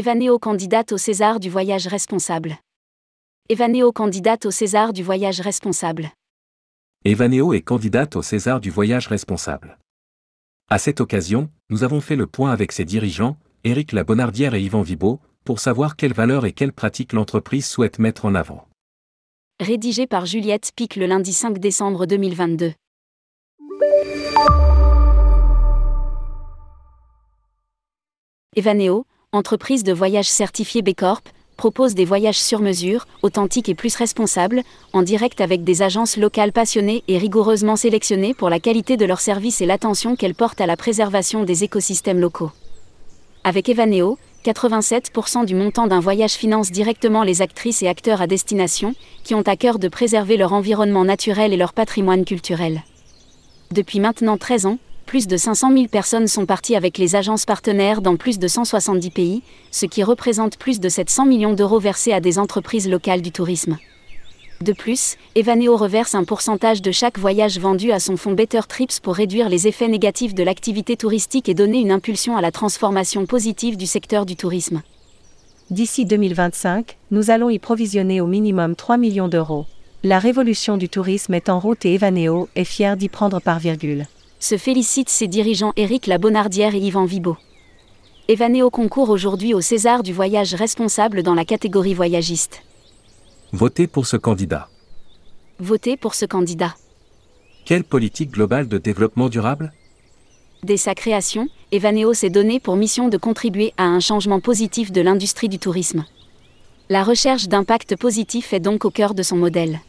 Evaneo candidate au César du voyage responsable. Evaneo candidate au César du voyage responsable. Evaneo est candidate au César du voyage responsable. À cette occasion, nous avons fait le point avec ses dirigeants, Éric Labonardière et Yvan Vibo, pour savoir quelles valeurs et quelles pratiques l'entreprise souhaite mettre en avant. Rédigé par Juliette Pic le lundi 5 décembre 2022. Evaneo, entreprise de voyage certifiée B Corp, propose des voyages sur mesure, authentiques et plus responsables, en direct avec des agences locales passionnées et rigoureusement sélectionnées pour la qualité de leurs services et l'attention qu'elles portent à la préservation des écosystèmes locaux. Avec Evaneo, 87% du montant d'un voyage finance directement les actrices et acteurs à destination, qui ont à cœur de préserver leur environnement naturel et leur patrimoine culturel. Depuis maintenant 13 ans, plus de 500 000 personnes sont parties avec les agences partenaires dans plus de 170 pays, ce qui représente plus de 700 millions d'euros versés à des entreprises locales du tourisme. De plus, Evaneo reverse un pourcentage de chaque voyage vendu à son fonds Better Trips pour réduire les effets négatifs de l'activité touristique et donner une impulsion à la transformation positive du secteur du tourisme. D'ici 2025, nous allons y provisionner au minimum 3 millions d'euros. La révolution du tourisme est en route et Evaneo est fier d'y prendre par virgule. Se félicitent ses dirigeants Éric Labonardière et Yvan Vibo. Evaneo concourt aujourd'hui au César du voyage responsable dans la catégorie voyagiste. Votez pour ce candidat. Votez pour ce candidat. Quelle politique globale de développement durable? Dès sa création, Evaneo s'est donné pour mission de contribuer à un changement positif de l'industrie du tourisme. La recherche d'impact positif est donc au cœur de son modèle.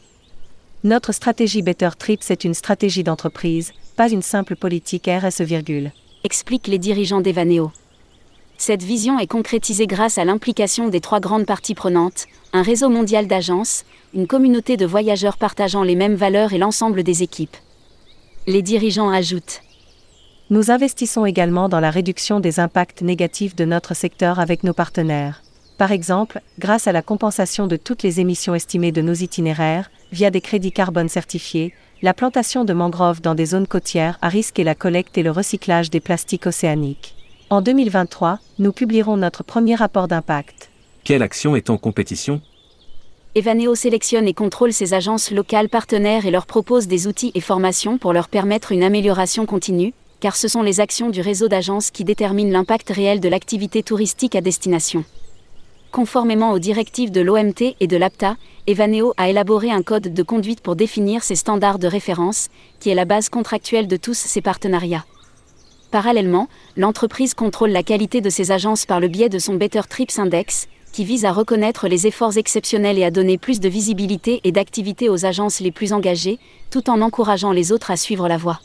Notre stratégie Better Trips est une stratégie d'entreprise, pas une simple politique RSE, virgule. expliquent les dirigeants d'Evaneo. Cette vision est concrétisée grâce à l'implication des trois grandes parties prenantes, un réseau mondial d'agences, une communauté de voyageurs partageant les mêmes valeurs et l'ensemble des équipes. Les dirigeants ajoutent Nous investissons également dans la réduction des impacts négatifs de notre secteur avec nos partenaires. Par exemple, grâce à la compensation de toutes les émissions estimées de nos itinéraires, via des crédits carbone certifiés, la plantation de mangroves dans des zones côtières à risque et la collecte et le recyclage des plastiques océaniques. En 2023, nous publierons notre premier rapport d'impact. Quelle action est en compétition? Evaneo sélectionne et contrôle ses agences locales partenaires et leur propose des outils et formations pour leur permettre une amélioration continue, car ce sont les actions du réseau d'agences qui déterminent l'impact réel de l'activité touristique à destination. Conformément aux directives de l'OMT et de l'APTA, Evaneo a élaboré un code de conduite pour définir ses standards de référence, qui est la base contractuelle de tous ses partenariats. Parallèlement, l'entreprise contrôle la qualité de ses agences par le biais de son Better Trips Index, qui vise à reconnaître les efforts exceptionnels et à donner plus de visibilité et d'activité aux agences les plus engagées, tout en encourageant les autres à suivre la voie.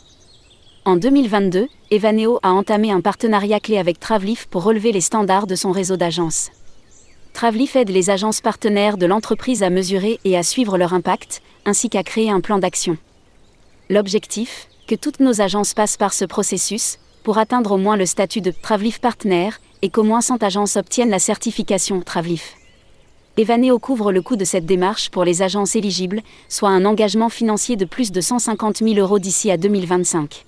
En 2022, Evaneo a entamé un partenariat clé avec Travlif pour relever les standards de son réseau d'agences. Travlif aide les agences partenaires de l'entreprise à mesurer et à suivre leur impact, ainsi qu'à créer un plan d'action. L'objectif, que toutes nos agences passent par ce processus, pour atteindre au moins le statut de Travlif Partner, et qu'au moins 100 agences obtiennent la certification Travlif. Evaneo couvre le coût de cette démarche pour les agences éligibles, soit un engagement financier de plus de 150 000 euros d'ici à 2025.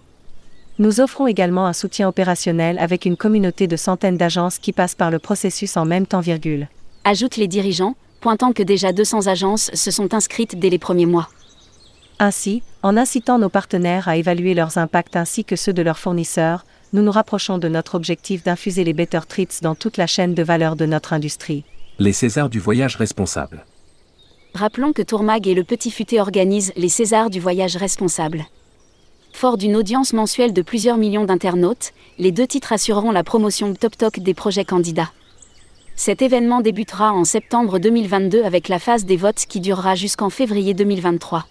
Nous offrons également un soutien opérationnel avec une communauté de centaines d'agences qui passent par le processus en même temps, virgule. Ajoutent les dirigeants, pointant que déjà 200 agences se sont inscrites dès les premiers mois. Ainsi, en incitant nos partenaires à évaluer leurs impacts ainsi que ceux de leurs fournisseurs, nous nous rapprochons de notre objectif d'infuser les Better Trips dans toute la chaîne de valeur de notre industrie. Les Césars du voyage responsable. Rappelons que Tourmag et le Petit Futé organisent les Césars du voyage responsable. Fort d'une audience mensuelle de plusieurs millions d'internautes, les deux titres assureront la promotion Top Talk des projets candidats. Cet événement débutera en septembre 2022 avec la phase des votes qui durera jusqu'en février 2023.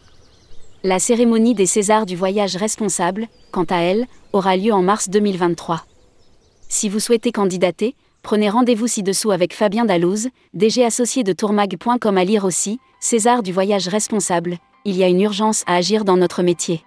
La cérémonie des Césars du voyage responsable, quant à elle, aura lieu en mars 2023. Si vous souhaitez candidater, prenez rendez-vous ci-dessous avec Fabien Dalouse, DG associé de tourmag.com à lire aussi, César du voyage responsable, il y a une urgence à agir dans notre métier.